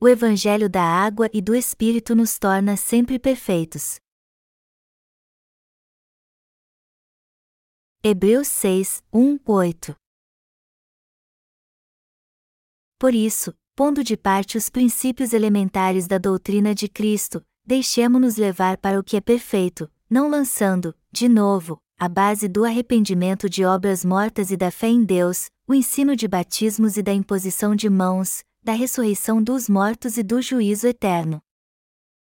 o Evangelho da água e do Espírito nos torna sempre perfeitos. Hebreus 6, 1, 8 Por isso, pondo de parte os princípios elementares da doutrina de Cristo, deixemo-nos levar para o que é perfeito, não lançando, de novo, a base do arrependimento de obras mortas e da fé em Deus, o ensino de batismos e da imposição de mãos, da ressurreição dos mortos e do juízo eterno.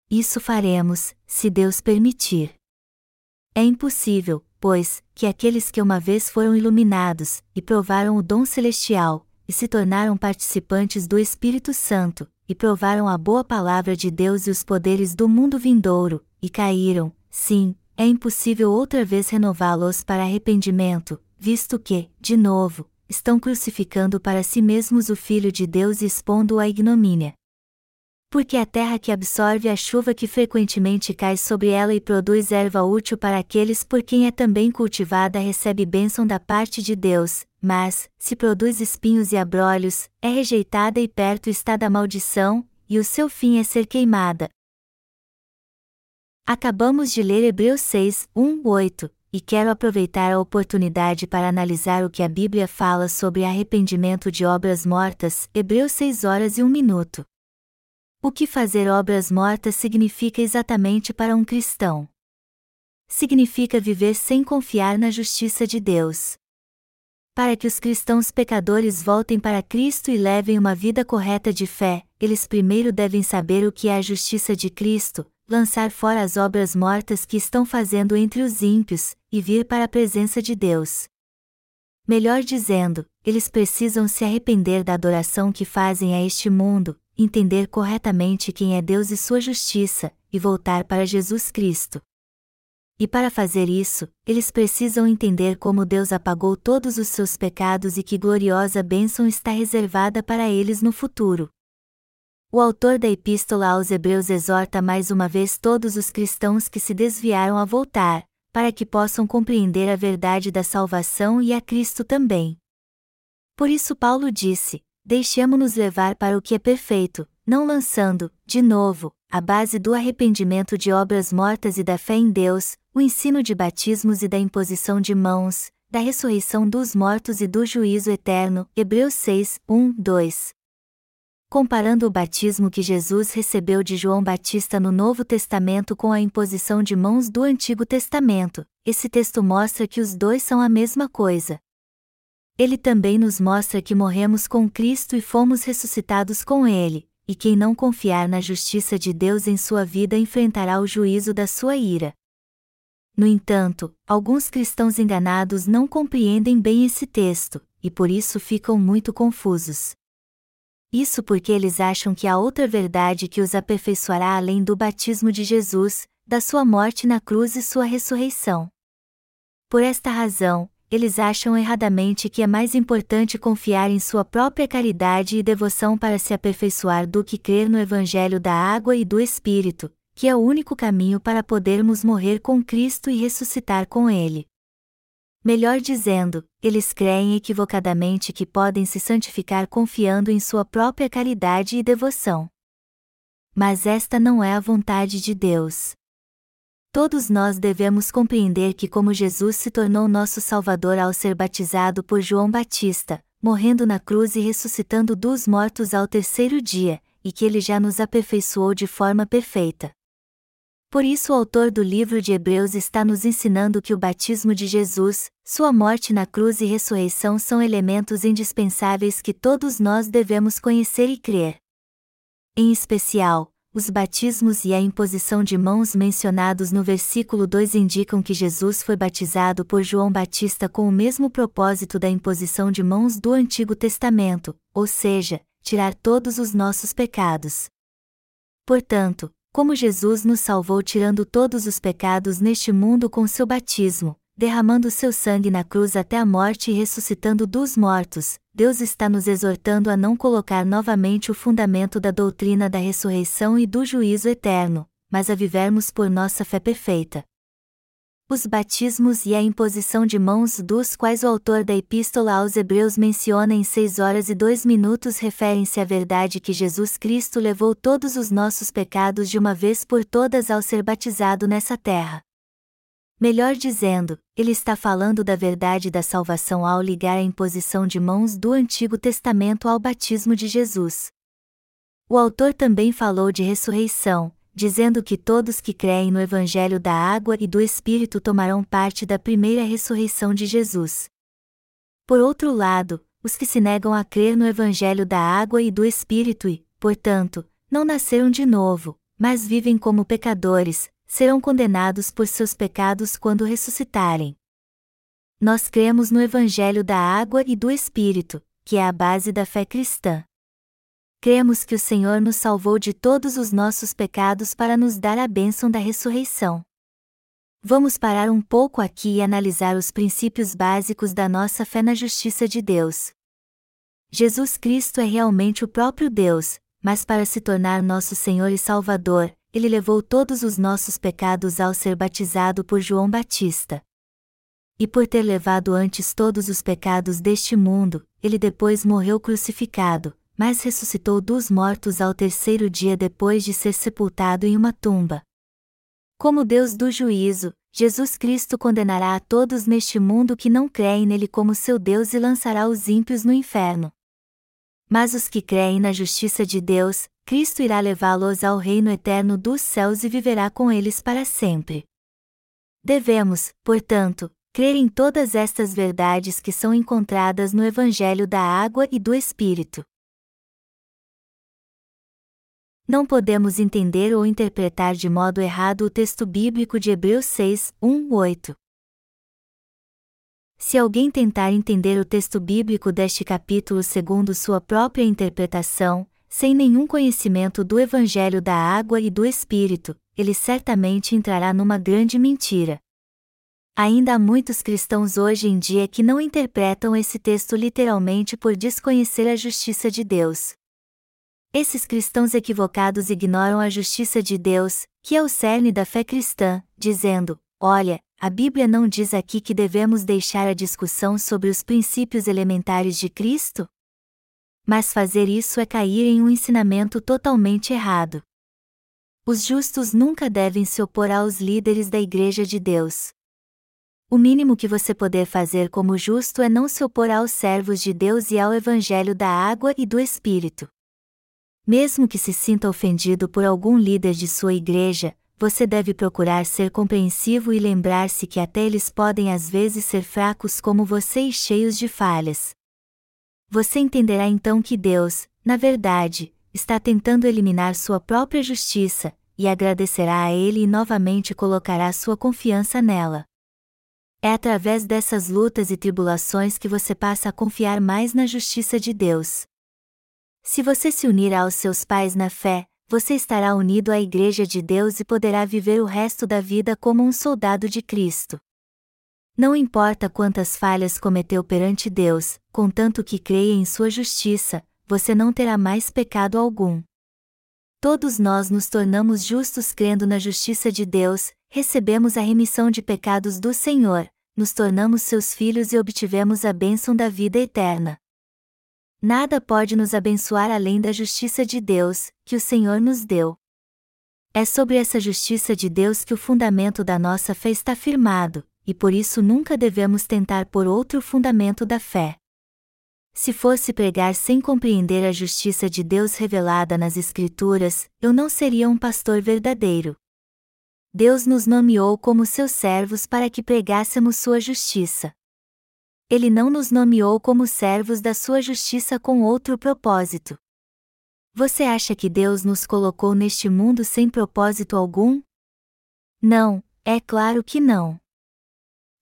Isso faremos, se Deus permitir. É impossível, pois, que aqueles que uma vez foram iluminados, e provaram o dom celestial, e se tornaram participantes do Espírito Santo, e provaram a boa palavra de Deus e os poderes do mundo vindouro, e caíram, sim, é impossível outra vez renová-los para arrependimento, visto que, de novo, estão crucificando para si mesmos o Filho de Deus e expondo-o à ignomínia porque a terra que absorve a chuva que frequentemente cai sobre ela e produz erva útil para aqueles por quem é também cultivada recebe bênção da parte de Deus, mas, se produz espinhos e abrolhos, é rejeitada e perto está da maldição, e o seu fim é ser queimada. Acabamos de ler Hebreus 6, 1, 8, e quero aproveitar a oportunidade para analisar o que a Bíblia fala sobre arrependimento de obras mortas, Hebreus 6 horas e 1 minuto. O que fazer obras mortas significa exatamente para um cristão? Significa viver sem confiar na justiça de Deus. Para que os cristãos pecadores voltem para Cristo e levem uma vida correta de fé, eles primeiro devem saber o que é a justiça de Cristo, lançar fora as obras mortas que estão fazendo entre os ímpios, e vir para a presença de Deus. Melhor dizendo, eles precisam se arrepender da adoração que fazem a este mundo, entender corretamente quem é Deus e sua justiça, e voltar para Jesus Cristo. E para fazer isso, eles precisam entender como Deus apagou todos os seus pecados e que gloriosa bênção está reservada para eles no futuro. O autor da Epístola aos Hebreus exorta mais uma vez todos os cristãos que se desviaram a voltar, para que possam compreender a verdade da salvação e a Cristo também. Por isso, Paulo disse: deixemo-nos levar para o que é perfeito, não lançando, de novo, a base do arrependimento de obras mortas e da fé em Deus, o ensino de batismos e da imposição de mãos, da ressurreição dos mortos e do juízo eterno. Hebreus 6, 1, 2. Comparando o batismo que Jesus recebeu de João Batista no Novo Testamento com a imposição de mãos do Antigo Testamento, esse texto mostra que os dois são a mesma coisa, ele também nos mostra que morremos com Cristo e fomos ressuscitados com Ele, e quem não confiar na justiça de Deus em sua vida enfrentará o juízo da sua ira. No entanto, alguns cristãos enganados não compreendem bem esse texto, e por isso ficam muito confusos. Isso porque eles acham que há outra verdade que os aperfeiçoará além do batismo de Jesus, da sua morte na cruz e sua ressurreição. Por esta razão, eles acham erradamente que é mais importante confiar em sua própria caridade e devoção para se aperfeiçoar do que crer no Evangelho da água e do Espírito, que é o único caminho para podermos morrer com Cristo e ressuscitar com Ele. Melhor dizendo, eles creem equivocadamente que podem se santificar confiando em sua própria caridade e devoção. Mas esta não é a vontade de Deus. Todos nós devemos compreender que, como Jesus se tornou nosso Salvador ao ser batizado por João Batista, morrendo na cruz e ressuscitando dos mortos ao terceiro dia, e que ele já nos aperfeiçoou de forma perfeita. Por isso, o autor do livro de Hebreus está nos ensinando que o batismo de Jesus, sua morte na cruz e ressurreição são elementos indispensáveis que todos nós devemos conhecer e crer. Em especial, os batismos e a imposição de mãos mencionados no versículo 2 indicam que Jesus foi batizado por João Batista com o mesmo propósito da imposição de mãos do Antigo Testamento, ou seja, tirar todos os nossos pecados. Portanto, como Jesus nos salvou tirando todos os pecados neste mundo com seu batismo, derramando seu sangue na cruz até a morte e ressuscitando dos mortos, Deus está nos exortando a não colocar novamente o fundamento da doutrina da ressurreição e do juízo eterno, mas a vivermos por nossa fé perfeita. Os batismos e a imposição de mãos dos quais o autor da Epístola aos Hebreus menciona em 6 horas e 2 minutos referem-se à verdade que Jesus Cristo levou todos os nossos pecados de uma vez por todas ao ser batizado nessa terra. Melhor dizendo, ele está falando da verdade da salvação ao ligar a imposição de mãos do Antigo Testamento ao batismo de Jesus. O autor também falou de ressurreição, dizendo que todos que creem no Evangelho da água e do Espírito tomarão parte da primeira ressurreição de Jesus. Por outro lado, os que se negam a crer no Evangelho da água e do Espírito e, portanto, não nasceram de novo, mas vivem como pecadores, serão condenados por seus pecados quando ressuscitarem. Nós cremos no Evangelho da água e do Espírito, que é a base da fé cristã cremos que o Senhor nos salvou de todos os nossos pecados para nos dar a bênção da ressurreição. Vamos parar um pouco aqui e analisar os princípios básicos da nossa fé na justiça de Deus. Jesus Cristo é realmente o próprio Deus, mas para se tornar nosso Senhor e Salvador, ele levou todos os nossos pecados ao ser batizado por João Batista. E por ter levado antes todos os pecados deste mundo, ele depois morreu crucificado, mas ressuscitou dos mortos ao terceiro dia depois de ser sepultado em uma tumba. Como Deus do juízo, Jesus Cristo condenará a todos neste mundo que não creem nele como seu Deus e lançará os ímpios no inferno. Mas os que creem na justiça de Deus, Cristo irá levá-los ao reino eterno dos céus e viverá com eles para sempre. Devemos, portanto, crer em todas estas verdades que são encontradas no Evangelho da Água e do Espírito não podemos entender ou interpretar de modo errado o texto bíblico de Hebreus 6, 1, 8. Se alguém tentar entender o texto bíblico deste capítulo segundo sua própria interpretação, sem nenhum conhecimento do Evangelho da água e do Espírito, ele certamente entrará numa grande mentira. Ainda há muitos cristãos hoje em dia que não interpretam esse texto literalmente por desconhecer a justiça de Deus. Esses cristãos equivocados ignoram a justiça de Deus, que é o cerne da fé cristã, dizendo: Olha, a Bíblia não diz aqui que devemos deixar a discussão sobre os princípios elementares de Cristo? Mas fazer isso é cair em um ensinamento totalmente errado. Os justos nunca devem se opor aos líderes da Igreja de Deus. O mínimo que você poder fazer como justo é não se opor aos servos de Deus e ao Evangelho da água e do Espírito. Mesmo que se sinta ofendido por algum líder de sua igreja, você deve procurar ser compreensivo e lembrar-se que até eles podem às vezes ser fracos como você e cheios de falhas. Você entenderá então que Deus, na verdade, está tentando eliminar sua própria justiça, e agradecerá a Ele e novamente colocará sua confiança nela. É através dessas lutas e tribulações que você passa a confiar mais na justiça de Deus. Se você se unir aos seus pais na fé, você estará unido à Igreja de Deus e poderá viver o resto da vida como um soldado de Cristo. Não importa quantas falhas cometeu perante Deus, contanto que creia em sua justiça, você não terá mais pecado algum. Todos nós nos tornamos justos crendo na justiça de Deus, recebemos a remissão de pecados do Senhor, nos tornamos seus filhos e obtivemos a bênção da vida eterna. Nada pode nos abençoar além da justiça de Deus, que o Senhor nos deu. É sobre essa justiça de Deus que o fundamento da nossa fé está firmado, e por isso nunca devemos tentar por outro fundamento da fé. Se fosse pregar sem compreender a justiça de Deus revelada nas Escrituras, eu não seria um pastor verdadeiro. Deus nos nomeou como seus servos para que pregássemos sua justiça ele não nos nomeou como servos da sua justiça com outro propósito. Você acha que Deus nos colocou neste mundo sem propósito algum? Não, é claro que não.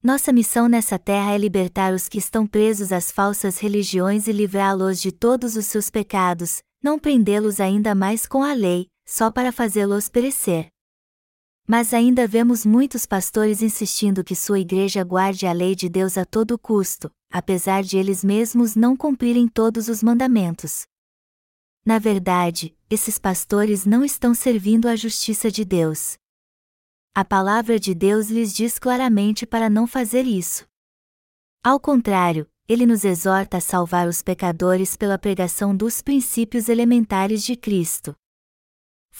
Nossa missão nessa terra é libertar os que estão presos às falsas religiões e livrá-los de todos os seus pecados, não prendê-los ainda mais com a lei, só para fazê-los perecer. Mas ainda vemos muitos pastores insistindo que sua igreja guarde a lei de Deus a todo custo, apesar de eles mesmos não cumprirem todos os mandamentos. Na verdade, esses pastores não estão servindo à justiça de Deus. A palavra de Deus lhes diz claramente para não fazer isso. Ao contrário, ele nos exorta a salvar os pecadores pela pregação dos princípios elementares de Cristo.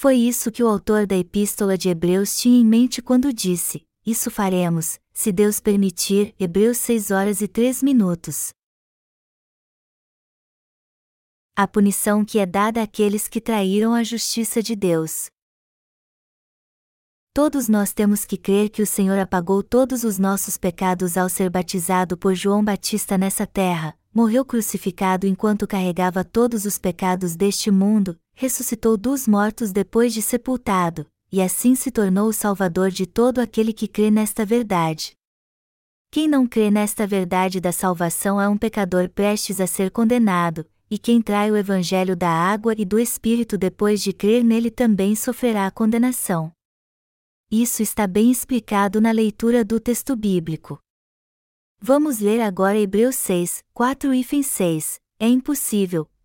Foi isso que o autor da Epístola de Hebreus tinha em mente quando disse: Isso faremos, se Deus permitir. Hebreus 6 horas e 3 minutos. A punição que é dada àqueles que traíram a justiça de Deus. Todos nós temos que crer que o Senhor apagou todos os nossos pecados ao ser batizado por João Batista nessa terra, morreu crucificado enquanto carregava todos os pecados deste mundo, ressuscitou dos mortos depois de sepultado, e assim se tornou o Salvador de todo aquele que crê nesta verdade. Quem não crê nesta verdade da salvação é um pecador prestes a ser condenado, e quem trai o Evangelho da água e do Espírito depois de crer nele também sofrerá a condenação. Isso está bem explicado na leitura do texto bíblico. Vamos ler agora Hebreus 6, 4 e 6. É impossível,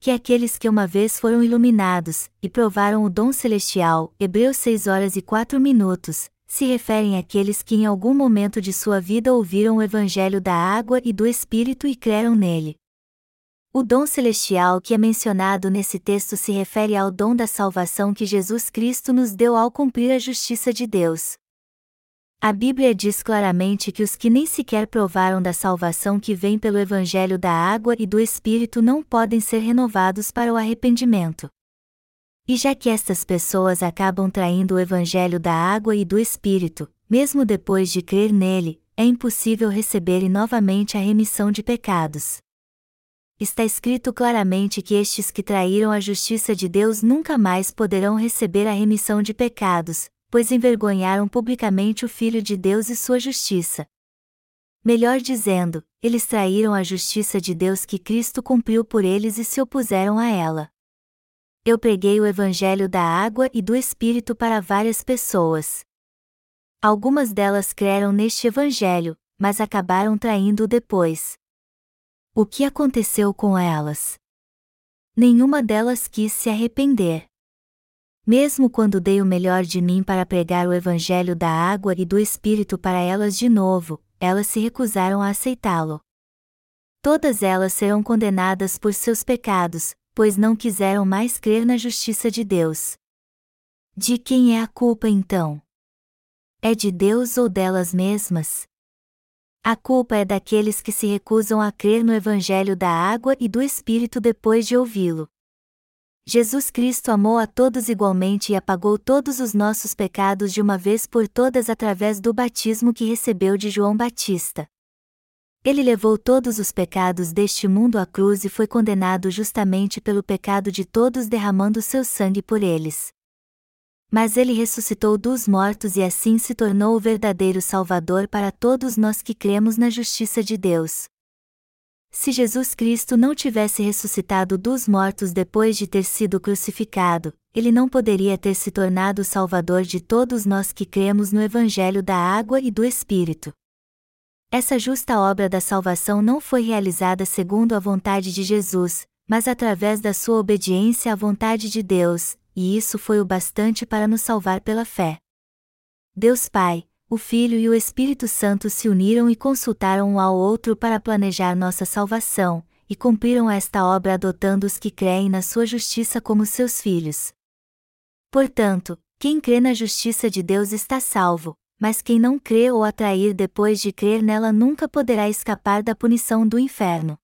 que aqueles que uma vez foram iluminados, e provaram o dom celestial, Hebreus 6 horas e 4 minutos, se referem àqueles que em algum momento de sua vida ouviram o Evangelho da água e do Espírito e creram nele. O dom celestial que é mencionado nesse texto se refere ao dom da salvação que Jesus Cristo nos deu ao cumprir a justiça de Deus. A Bíblia diz claramente que os que nem sequer provaram da salvação que vem pelo Evangelho da água e do Espírito não podem ser renovados para o arrependimento. E já que estas pessoas acabam traindo o Evangelho da água e do Espírito, mesmo depois de crer nele, é impossível receberem novamente a remissão de pecados. Está escrito claramente que estes que traíram a justiça de Deus nunca mais poderão receber a remissão de pecados, pois envergonharam publicamente o Filho de Deus e sua justiça. Melhor dizendo, eles traíram a justiça de Deus que Cristo cumpriu por eles e se opuseram a ela. Eu preguei o Evangelho da água e do Espírito para várias pessoas. Algumas delas creram neste Evangelho, mas acabaram traindo-o depois. O que aconteceu com elas? Nenhuma delas quis se arrepender. Mesmo quando dei o melhor de mim para pregar o Evangelho da água e do Espírito para elas de novo, elas se recusaram a aceitá-lo. Todas elas serão condenadas por seus pecados, pois não quiseram mais crer na justiça de Deus. De quem é a culpa então? É de Deus ou delas mesmas? A culpa é daqueles que se recusam a crer no Evangelho da água e do Espírito depois de ouvi-lo. Jesus Cristo amou a todos igualmente e apagou todos os nossos pecados de uma vez por todas através do batismo que recebeu de João Batista. Ele levou todos os pecados deste mundo à cruz e foi condenado justamente pelo pecado de todos, derramando seu sangue por eles. Mas ele ressuscitou dos mortos e assim se tornou o verdadeiro Salvador para todos nós que cremos na justiça de Deus. Se Jesus Cristo não tivesse ressuscitado dos mortos depois de ter sido crucificado, ele não poderia ter se tornado o Salvador de todos nós que cremos no Evangelho da Água e do Espírito. Essa justa obra da salvação não foi realizada segundo a vontade de Jesus, mas através da sua obediência à vontade de Deus, e isso foi o bastante para nos salvar pela fé. Deus Pai, o Filho e o Espírito Santo se uniram e consultaram um ao outro para planejar nossa salvação, e cumpriram esta obra adotando os que creem na sua justiça como seus filhos. Portanto, quem crê na justiça de Deus está salvo, mas quem não crê ou atrair depois de crer nela nunca poderá escapar da punição do inferno.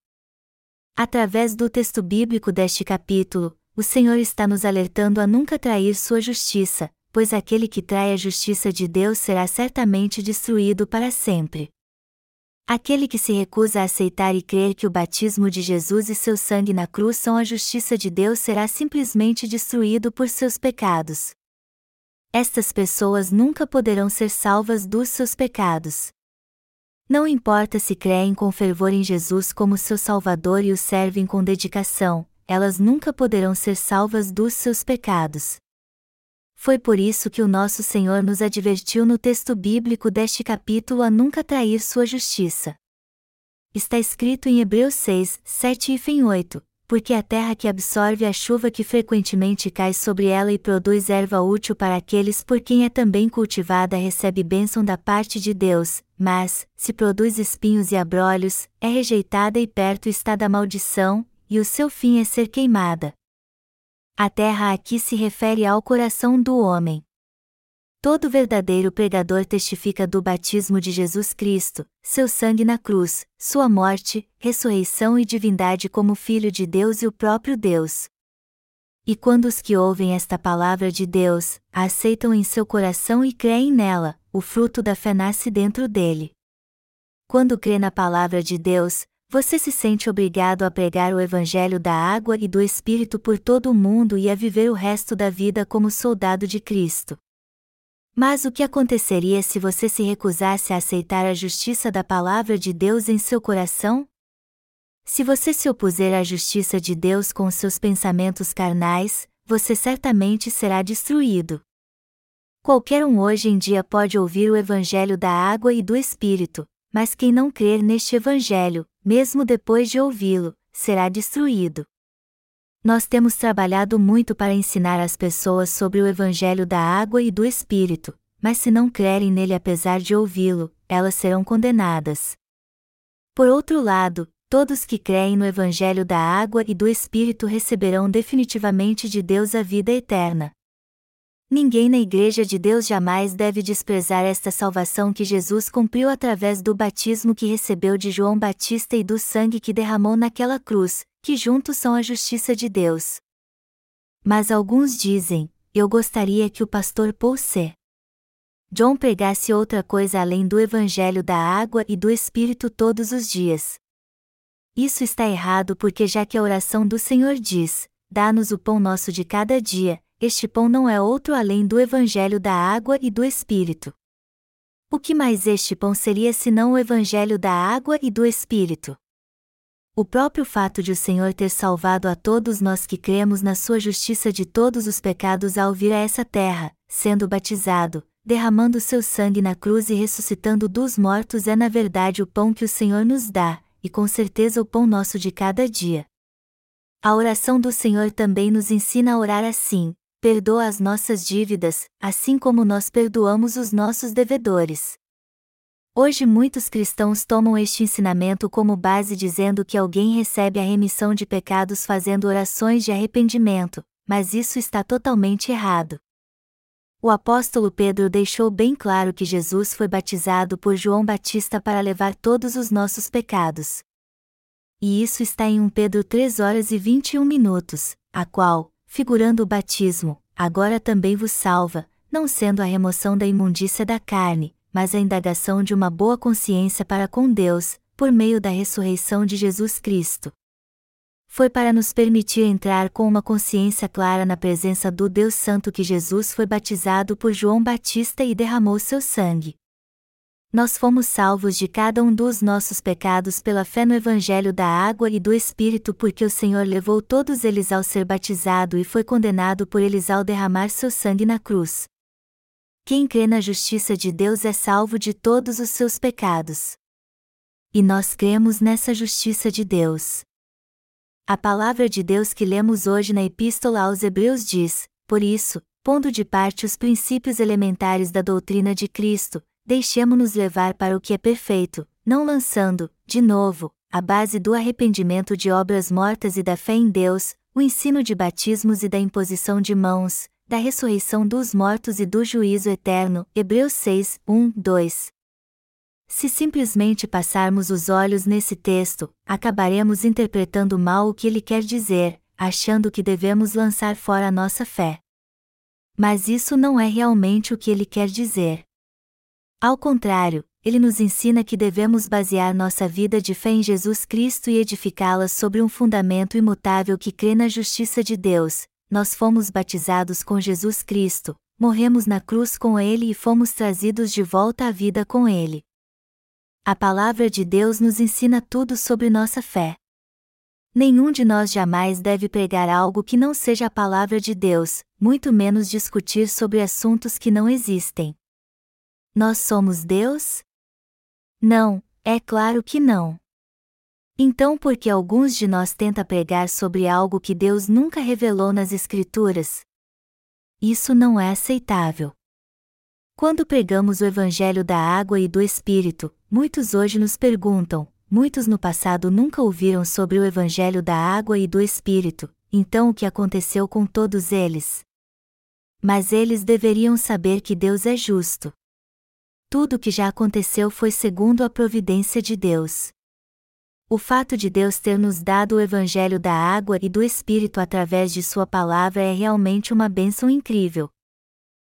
Através do texto bíblico deste capítulo, o Senhor está nos alertando a nunca trair sua justiça, pois aquele que trai a justiça de Deus será certamente destruído para sempre. Aquele que se recusa a aceitar e crer que o batismo de Jesus e seu sangue na cruz são a justiça de Deus será simplesmente destruído por seus pecados. Estas pessoas nunca poderão ser salvas dos seus pecados. Não importa se creem com fervor em Jesus como seu Salvador e o servem com dedicação, elas nunca poderão ser salvas dos seus pecados. Foi por isso que o nosso Senhor nos advertiu no texto bíblico deste capítulo a nunca trair sua justiça. Está escrito em Hebreus 6, 7 e fim 8, porque a terra que absorve a chuva que frequentemente cai sobre ela e produz erva útil para aqueles por quem é também cultivada recebe bênção da parte de Deus, mas, se produz espinhos e abrolhos, é rejeitada e perto está da maldição, e o seu fim é ser queimada. A terra aqui se refere ao coração do homem. Todo verdadeiro pregador testifica do batismo de Jesus Cristo, seu sangue na cruz, sua morte, ressurreição e divindade como Filho de Deus e o próprio Deus. E quando os que ouvem esta palavra de Deus, a aceitam em seu coração e creem nela, o fruto da fé nasce dentro dele. Quando crê na palavra de Deus, você se sente obrigado a pregar o Evangelho da água e do Espírito por todo o mundo e a viver o resto da vida como soldado de Cristo. Mas o que aconteceria se você se recusasse a aceitar a justiça da palavra de Deus em seu coração? Se você se opuser à justiça de Deus com seus pensamentos carnais, você certamente será destruído. Qualquer um hoje em dia pode ouvir o Evangelho da água e do Espírito, mas quem não crer neste Evangelho, mesmo depois de ouvi-lo, será destruído. Nós temos trabalhado muito para ensinar as pessoas sobre o Evangelho da água e do Espírito, mas se não crerem nele apesar de ouvi-lo, elas serão condenadas. Por outro lado, todos que creem no Evangelho da água e do Espírito receberão definitivamente de Deus a vida eterna. Ninguém na Igreja de Deus jamais deve desprezar esta salvação que Jesus cumpriu através do batismo que recebeu de João Batista e do sangue que derramou naquela cruz, que juntos são a justiça de Deus. Mas alguns dizem: Eu gostaria que o pastor Paul C. John pregasse outra coisa além do Evangelho da água e do Espírito todos os dias. Isso está errado porque, já que a oração do Senhor diz: Dá-nos o pão nosso de cada dia, este pão não é outro além do Evangelho da água e do Espírito. O que mais este pão seria senão o Evangelho da água e do Espírito? O próprio fato de o Senhor ter salvado a todos nós que cremos na sua justiça de todos os pecados ao vir a essa terra, sendo batizado, derramando seu sangue na cruz e ressuscitando dos mortos é na verdade o pão que o Senhor nos dá, e com certeza o pão nosso de cada dia. A oração do Senhor também nos ensina a orar assim: perdoa as nossas dívidas, assim como nós perdoamos os nossos devedores. Hoje muitos cristãos tomam este ensinamento como base dizendo que alguém recebe a remissão de pecados fazendo orações de arrependimento, mas isso está totalmente errado. O apóstolo Pedro deixou bem claro que Jesus foi batizado por João Batista para levar todos os nossos pecados. E isso está em 1 Pedro 3 horas e 21 minutos, a qual, figurando o batismo, agora também vos salva, não sendo a remoção da imundícia da carne, mas a indagação de uma boa consciência para com Deus, por meio da ressurreição de Jesus Cristo. Foi para nos permitir entrar com uma consciência clara na presença do Deus Santo que Jesus foi batizado por João Batista e derramou seu sangue nós fomos salvos de cada um dos nossos pecados pela fé no Evangelho da água e do Espírito, porque o Senhor levou todos eles ao ser batizado e foi condenado por eles ao derramar seu sangue na cruz. Quem crê na justiça de Deus é salvo de todos os seus pecados. E nós cremos nessa justiça de Deus. A palavra de Deus que lemos hoje na Epístola aos Hebreus diz: Por isso, pondo de parte os princípios elementares da doutrina de Cristo, deixemo-nos levar para o que é perfeito, não lançando, de novo, a base do arrependimento de obras mortas e da fé em Deus, o ensino de batismos e da imposição de mãos, da ressurreição dos mortos e do juízo eterno. Hebreus 6, 1, 2. Se simplesmente passarmos os olhos nesse texto, acabaremos interpretando mal o que ele quer dizer, achando que devemos lançar fora a nossa fé. Mas isso não é realmente o que ele quer dizer. Ao contrário, ele nos ensina que devemos basear nossa vida de fé em Jesus Cristo e edificá-la sobre um fundamento imutável que crê na justiça de Deus. Nós fomos batizados com Jesus Cristo, morremos na cruz com ele e fomos trazidos de volta à vida com ele. A palavra de Deus nos ensina tudo sobre nossa fé. Nenhum de nós jamais deve pregar algo que não seja a palavra de Deus, muito menos discutir sobre assuntos que não existem. Nós somos Deus? Não, é claro que não. Então, por que alguns de nós tenta pregar sobre algo que Deus nunca revelou nas Escrituras? Isso não é aceitável. Quando pregamos o Evangelho da água e do Espírito, muitos hoje nos perguntam: muitos no passado nunca ouviram sobre o Evangelho da água e do Espírito, então o que aconteceu com todos eles? Mas eles deveriam saber que Deus é justo. Tudo o que já aconteceu foi segundo a providência de Deus. O fato de Deus ter nos dado o Evangelho da água e do Espírito através de Sua palavra é realmente uma bênção incrível.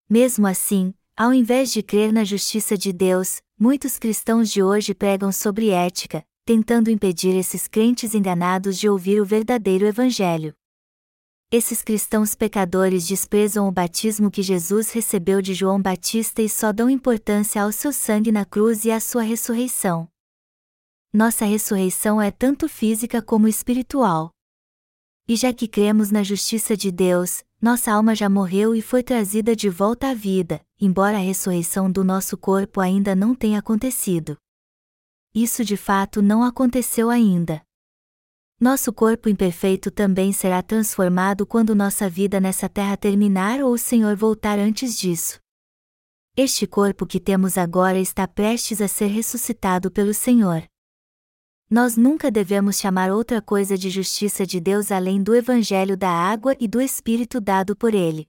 Mesmo assim, ao invés de crer na justiça de Deus, muitos cristãos de hoje pregam sobre ética, tentando impedir esses crentes enganados de ouvir o verdadeiro Evangelho. Esses cristãos pecadores desprezam o batismo que Jesus recebeu de João Batista e só dão importância ao seu sangue na cruz e à sua ressurreição nossa ressurreição é tanto física como espiritual. E já que cremos na justiça de Deus, nossa alma já morreu e foi trazida de volta à vida, embora a ressurreição do nosso corpo ainda não tenha acontecido. Isso de fato não aconteceu ainda. Nosso corpo imperfeito também será transformado quando nossa vida nessa terra terminar ou o Senhor voltar antes disso. Este corpo que temos agora está prestes a ser ressuscitado pelo Senhor. Nós nunca devemos chamar outra coisa de justiça de Deus além do Evangelho da água e do Espírito dado por Ele.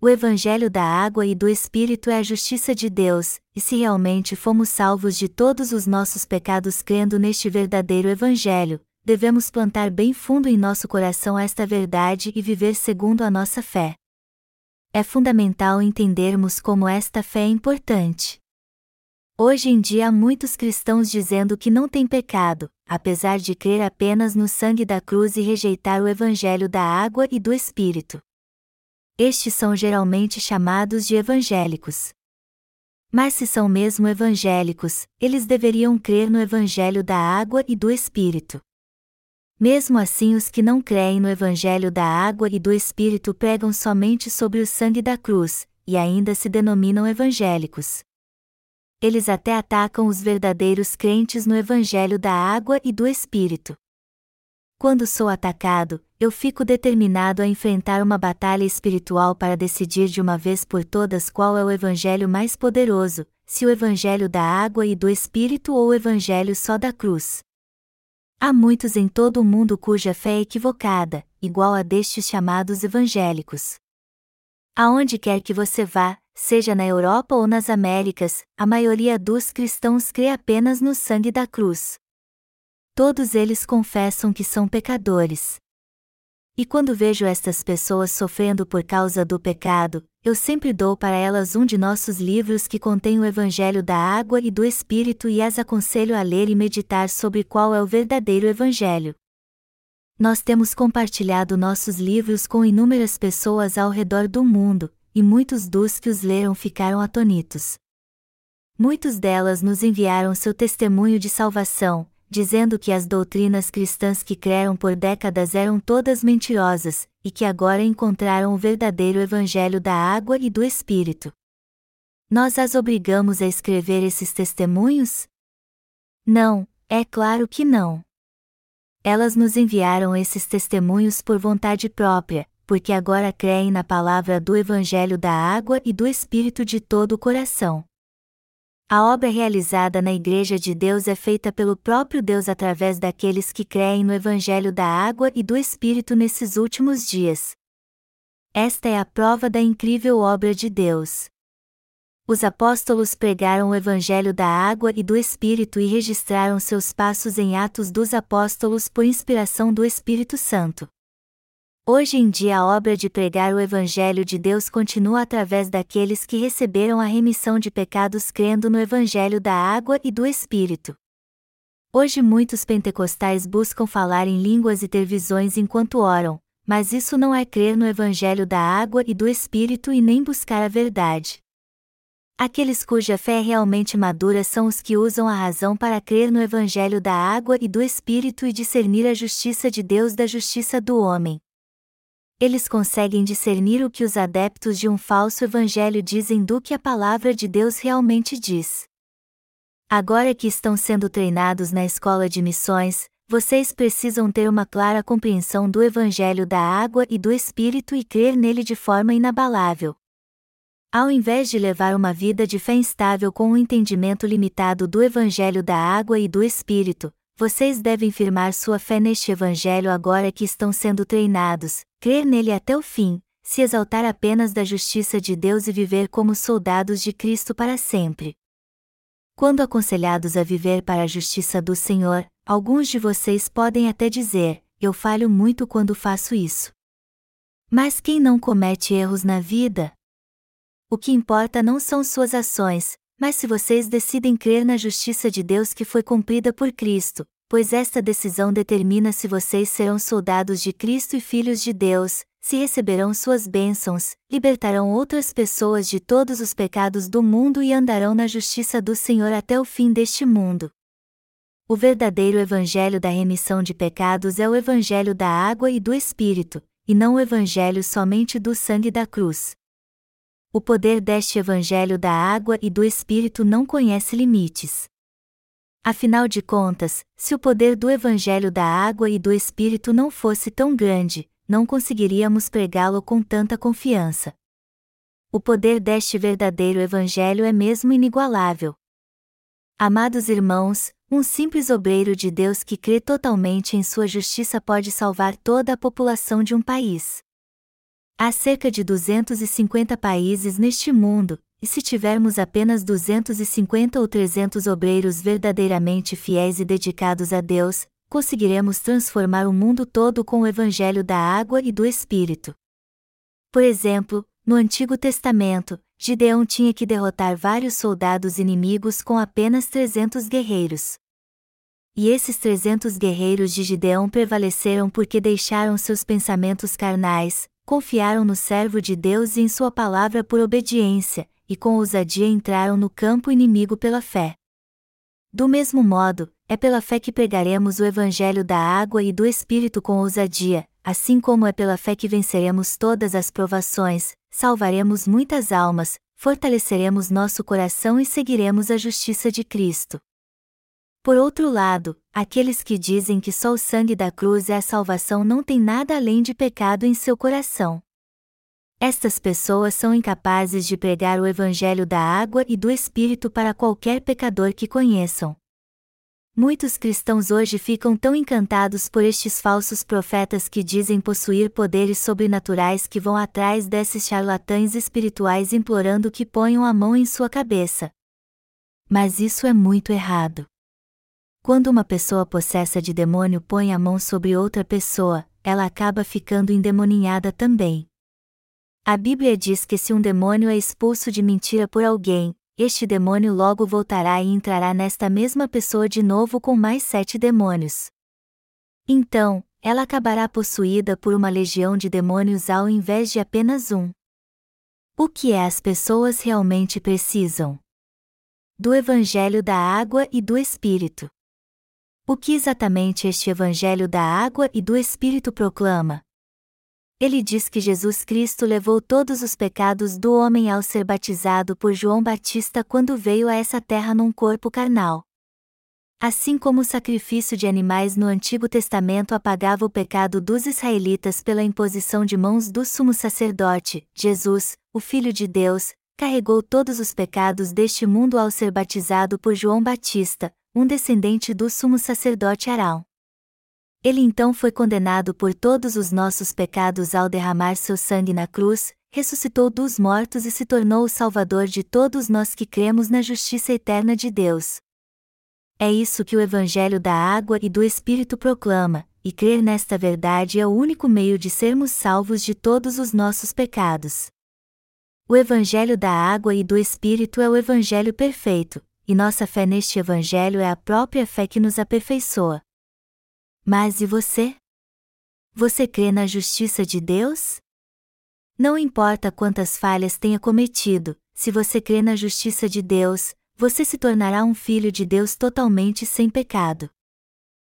O Evangelho da água e do Espírito é a justiça de Deus, e se realmente fomos salvos de todos os nossos pecados crendo neste verdadeiro Evangelho, devemos plantar bem fundo em nosso coração esta verdade e viver segundo a nossa fé. É fundamental entendermos como esta fé é importante. Hoje em dia há muitos cristãos dizendo que não têm pecado, apesar de crer apenas no sangue da cruz e rejeitar o evangelho da água e do Espírito. Estes são geralmente chamados de evangélicos. Mas se são mesmo evangélicos, eles deveriam crer no evangelho da água e do Espírito. Mesmo assim, os que não creem no evangelho da água e do Espírito pregam somente sobre o sangue da cruz, e ainda se denominam evangélicos eles até atacam os verdadeiros crentes no Evangelho da água e do Espírito. Quando sou atacado, eu fico determinado a enfrentar uma batalha espiritual para decidir de uma vez por todas qual é o Evangelho mais poderoso, se o Evangelho da água e do Espírito ou o Evangelho só da cruz. Há muitos em todo o mundo cuja fé é equivocada, igual a destes chamados evangélicos. Aonde quer que você vá, seja na Europa ou nas Américas, a maioria dos cristãos crê apenas no sangue da cruz. Todos eles confessam que são pecadores. E quando vejo estas pessoas sofrendo por causa do pecado, eu sempre dou para elas um de nossos livros que contém o Evangelho da Água e do Espírito e as aconselho a ler e meditar sobre qual é o verdadeiro Evangelho. Nós temos compartilhado nossos livros com inúmeras pessoas ao redor do mundo, e muitos dos que os leram ficaram atonitos. Muitos delas nos enviaram seu testemunho de salvação, dizendo que as doutrinas cristãs que creram por décadas eram todas mentirosas, e que agora encontraram o verdadeiro Evangelho da água e do Espírito. Nós as obrigamos a escrever esses testemunhos? Não, é claro que não. Elas nos enviaram esses testemunhos por vontade própria, porque agora creem na palavra do Evangelho da água e do Espírito de todo o coração. A obra realizada na Igreja de Deus é feita pelo próprio Deus através daqueles que creem no Evangelho da água e do Espírito nesses últimos dias. Esta é a prova da incrível obra de Deus. Os apóstolos pregaram o Evangelho da água e do Espírito e registraram seus passos em Atos dos Apóstolos por inspiração do Espírito Santo. Hoje em dia a obra de pregar o Evangelho de Deus continua através daqueles que receberam a remissão de pecados crendo no Evangelho da água e do Espírito. Hoje muitos pentecostais buscam falar em línguas e ter visões enquanto oram, mas isso não é crer no Evangelho da água e do Espírito e nem buscar a verdade. Aqueles cuja fé realmente madura são os que usam a razão para crer no Evangelho da água e do Espírito e discernir a justiça de Deus da justiça do homem. Eles conseguem discernir o que os adeptos de um falso evangelho dizem do que a palavra de Deus realmente diz. Agora que estão sendo treinados na escola de missões, vocês precisam ter uma clara compreensão do Evangelho da água e do Espírito e crer nele de forma inabalável. Ao invés de levar uma vida de fé instável com um entendimento limitado do Evangelho da água e do Espírito, vocês devem firmar sua fé neste Evangelho agora que estão sendo treinados, crer nele até o fim, se exaltar apenas da justiça de Deus e viver como soldados de Cristo para sempre. Quando aconselhados a viver para a justiça do Senhor, alguns de vocês podem até dizer: Eu falho muito quando faço isso. Mas quem não comete erros na vida? O que importa não são suas ações, mas se vocês decidem crer na justiça de Deus que foi cumprida por Cristo, pois esta decisão determina se vocês serão soldados de Cristo e filhos de Deus, se receberão suas bênçãos, libertarão outras pessoas de todos os pecados do mundo e andarão na justiça do Senhor até o fim deste mundo. O verdadeiro evangelho da remissão de pecados é o evangelho da água e do Espírito, e não o evangelho somente do sangue da cruz. O poder deste evangelho da água e do Espírito não conhece limites. Afinal de contas, se o poder do evangelho da água e do Espírito não fosse tão grande, não conseguiríamos pregá-lo com tanta confiança. O poder deste verdadeiro Evangelho é mesmo inigualável. Amados irmãos, um simples obreiro de Deus que crê totalmente em sua justiça pode salvar toda a população de um país. Há cerca de 250 países neste mundo, e se tivermos apenas 250 ou 300 obreiros verdadeiramente fiéis e dedicados a Deus, conseguiremos transformar o mundo todo com o Evangelho da água e do Espírito. Por exemplo, no Antigo Testamento, Gideão tinha que derrotar vários soldados inimigos com apenas 300 guerreiros. E esses 300 guerreiros de Gideão prevaleceram porque deixaram seus pensamentos carnais, confiaram no servo de Deus e em sua palavra por obediência, e com ousadia entraram no campo inimigo pela fé. Do mesmo modo, é pela fé que pregaremos o Evangelho da água e do Espírito com ousadia, assim como é pela fé que venceremos todas as provações, salvaremos muitas almas, fortaleceremos nosso coração e seguiremos a justiça de Cristo. Por outro lado, aqueles que dizem que só o sangue da cruz é a salvação não têm nada além de pecado em seu coração. Estas pessoas são incapazes de pregar o Evangelho da água e do Espírito para qualquer pecador que conheçam. Muitos cristãos hoje ficam tão encantados por estes falsos profetas que dizem possuir poderes sobrenaturais que vão atrás desses charlatães espirituais implorando que ponham a mão em sua cabeça. Mas isso é muito errado. Quando uma pessoa possessa de demônio põe a mão sobre outra pessoa, ela acaba ficando endemoninhada também. A Bíblia diz que se um demônio é expulso de mentira por alguém, este demônio logo voltará e entrará nesta mesma pessoa de novo com mais sete demônios. Então, ela acabará possuída por uma legião de demônios ao invés de apenas um. O que é as pessoas realmente precisam? Do Evangelho da Água e do Espírito. O que exatamente este Evangelho da Água e do Espírito proclama? Ele diz que Jesus Cristo levou todos os pecados do homem ao ser batizado por João Batista quando veio a essa terra num corpo carnal. Assim como o sacrifício de animais no Antigo Testamento apagava o pecado dos israelitas pela imposição de mãos do sumo sacerdote, Jesus, o Filho de Deus, carregou todos os pecados deste mundo ao ser batizado por João Batista, um descendente do sumo sacerdote Arão. Ele então foi condenado por todos os nossos pecados ao derramar seu sangue na cruz, ressuscitou dos mortos e se tornou o Salvador de todos nós que cremos na justiça eterna de Deus. É isso que o Evangelho da Água e do Espírito proclama, e crer nesta verdade é o único meio de sermos salvos de todos os nossos pecados. O Evangelho da Água e do Espírito é o Evangelho perfeito, e nossa fé neste Evangelho é a própria fé que nos aperfeiçoa. Mas e você? Você crê na justiça de Deus? Não importa quantas falhas tenha cometido, se você crê na justiça de Deus, você se tornará um filho de Deus totalmente sem pecado.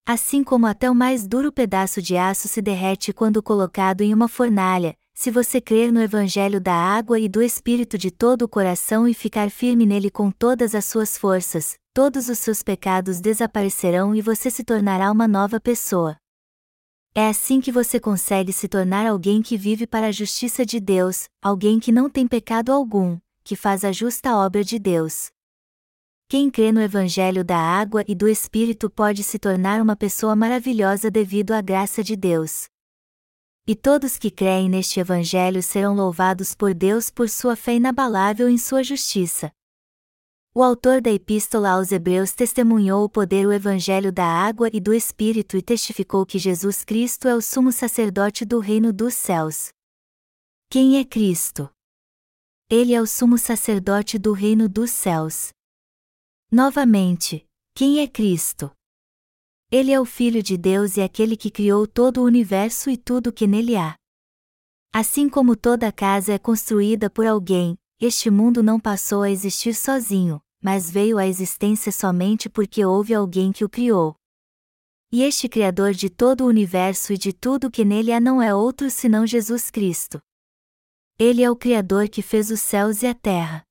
Assim como até o mais duro pedaço de aço se derrete quando colocado em uma fornalha, se você crer no Evangelho da água e do Espírito de todo o coração e ficar firme nele com todas as suas forças, todos os seus pecados desaparecerão e você se tornará uma nova pessoa. É assim que você consegue se tornar alguém que vive para a justiça de Deus, alguém que não tem pecado algum, que faz a justa obra de Deus. Quem crê no Evangelho da água e do Espírito pode se tornar uma pessoa maravilhosa devido à graça de Deus. E todos que creem neste Evangelho serão louvados por Deus por sua fé inabalável em sua justiça. O autor da Epístola aos Hebreus testemunhou o poder do Evangelho da água e do Espírito e testificou que Jesus Cristo é o sumo sacerdote do reino dos céus. Quem é Cristo? Ele é o sumo sacerdote do reino dos céus. Novamente, quem é Cristo? Ele é o Filho de Deus e aquele que criou todo o universo e tudo que nele há. Assim como toda casa é construída por alguém, este mundo não passou a existir sozinho, mas veio à existência somente porque houve alguém que o criou. E este Criador de todo o universo e de tudo que nele há não é outro senão Jesus Cristo. Ele é o Criador que fez os céus e a terra.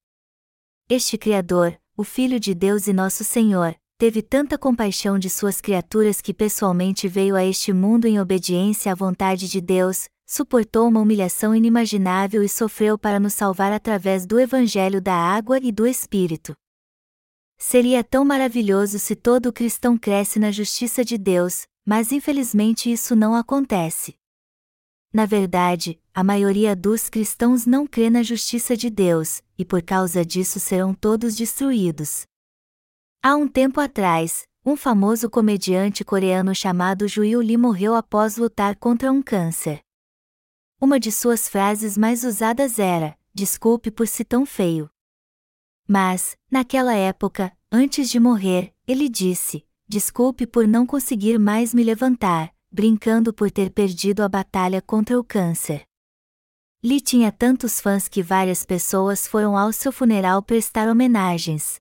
Este Criador, o Filho de Deus e nosso Senhor, teve tanta compaixão de suas criaturas que pessoalmente veio a este mundo em obediência à vontade de Deus, suportou uma humilhação inimaginável e sofreu para nos salvar através do Evangelho da água e do Espírito. Seria tão maravilhoso se todo cristão cresce na justiça de Deus, mas infelizmente isso não acontece. Na verdade, a maioria dos cristãos não crê na justiça de Deus, e por causa disso serão todos destruídos. Há um tempo atrás, um famoso comediante coreano chamado Juil Lee morreu após lutar contra um câncer. Uma de suas frases mais usadas era: Desculpe por ser tão feio. Mas, naquela época, antes de morrer, ele disse: Desculpe por não conseguir mais me levantar, brincando por ter perdido a batalha contra o câncer. Lee tinha tantos fãs que várias pessoas foram ao seu funeral prestar homenagens.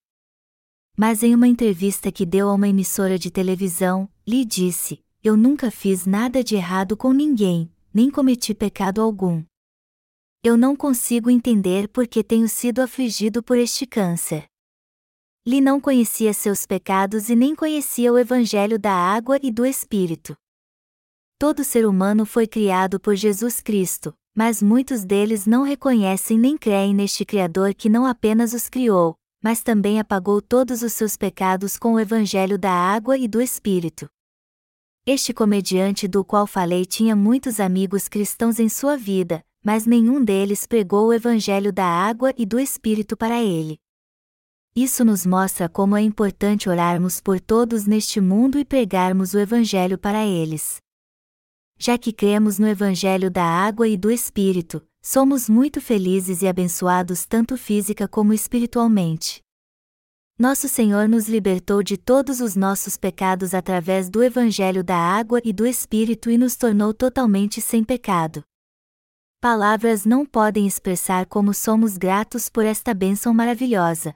Mas em uma entrevista que deu a uma emissora de televisão, Lee disse: Eu nunca fiz nada de errado com ninguém, nem cometi pecado algum. Eu não consigo entender por que tenho sido afligido por este câncer. Lee não conhecia seus pecados e nem conhecia o Evangelho da água e do Espírito. Todo ser humano foi criado por Jesus Cristo, mas muitos deles não reconhecem nem creem neste Criador que não apenas os criou, mas também apagou todos os seus pecados com o Evangelho da água e do Espírito. Este comediante do qual falei tinha muitos amigos cristãos em sua vida, mas nenhum deles pregou o Evangelho da água e do Espírito para ele. Isso nos mostra como é importante orarmos por todos neste mundo e pregarmos o Evangelho para eles já que cremos no Evangelho da água e do Espírito, somos muito felizes e abençoados tanto física como espiritualmente. Nosso Senhor nos libertou de todos os nossos pecados através do Evangelho da água e do Espírito e nos tornou totalmente sem pecado. Palavras não podem expressar como somos gratos por esta bênção maravilhosa.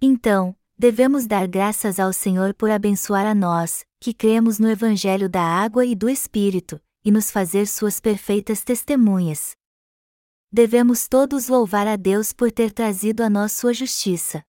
Então, devemos dar graças ao Senhor por abençoar a nós, que cremos no Evangelho da água e do Espírito, e nos fazer suas perfeitas testemunhas. Devemos todos louvar a Deus por ter trazido a nós sua justiça.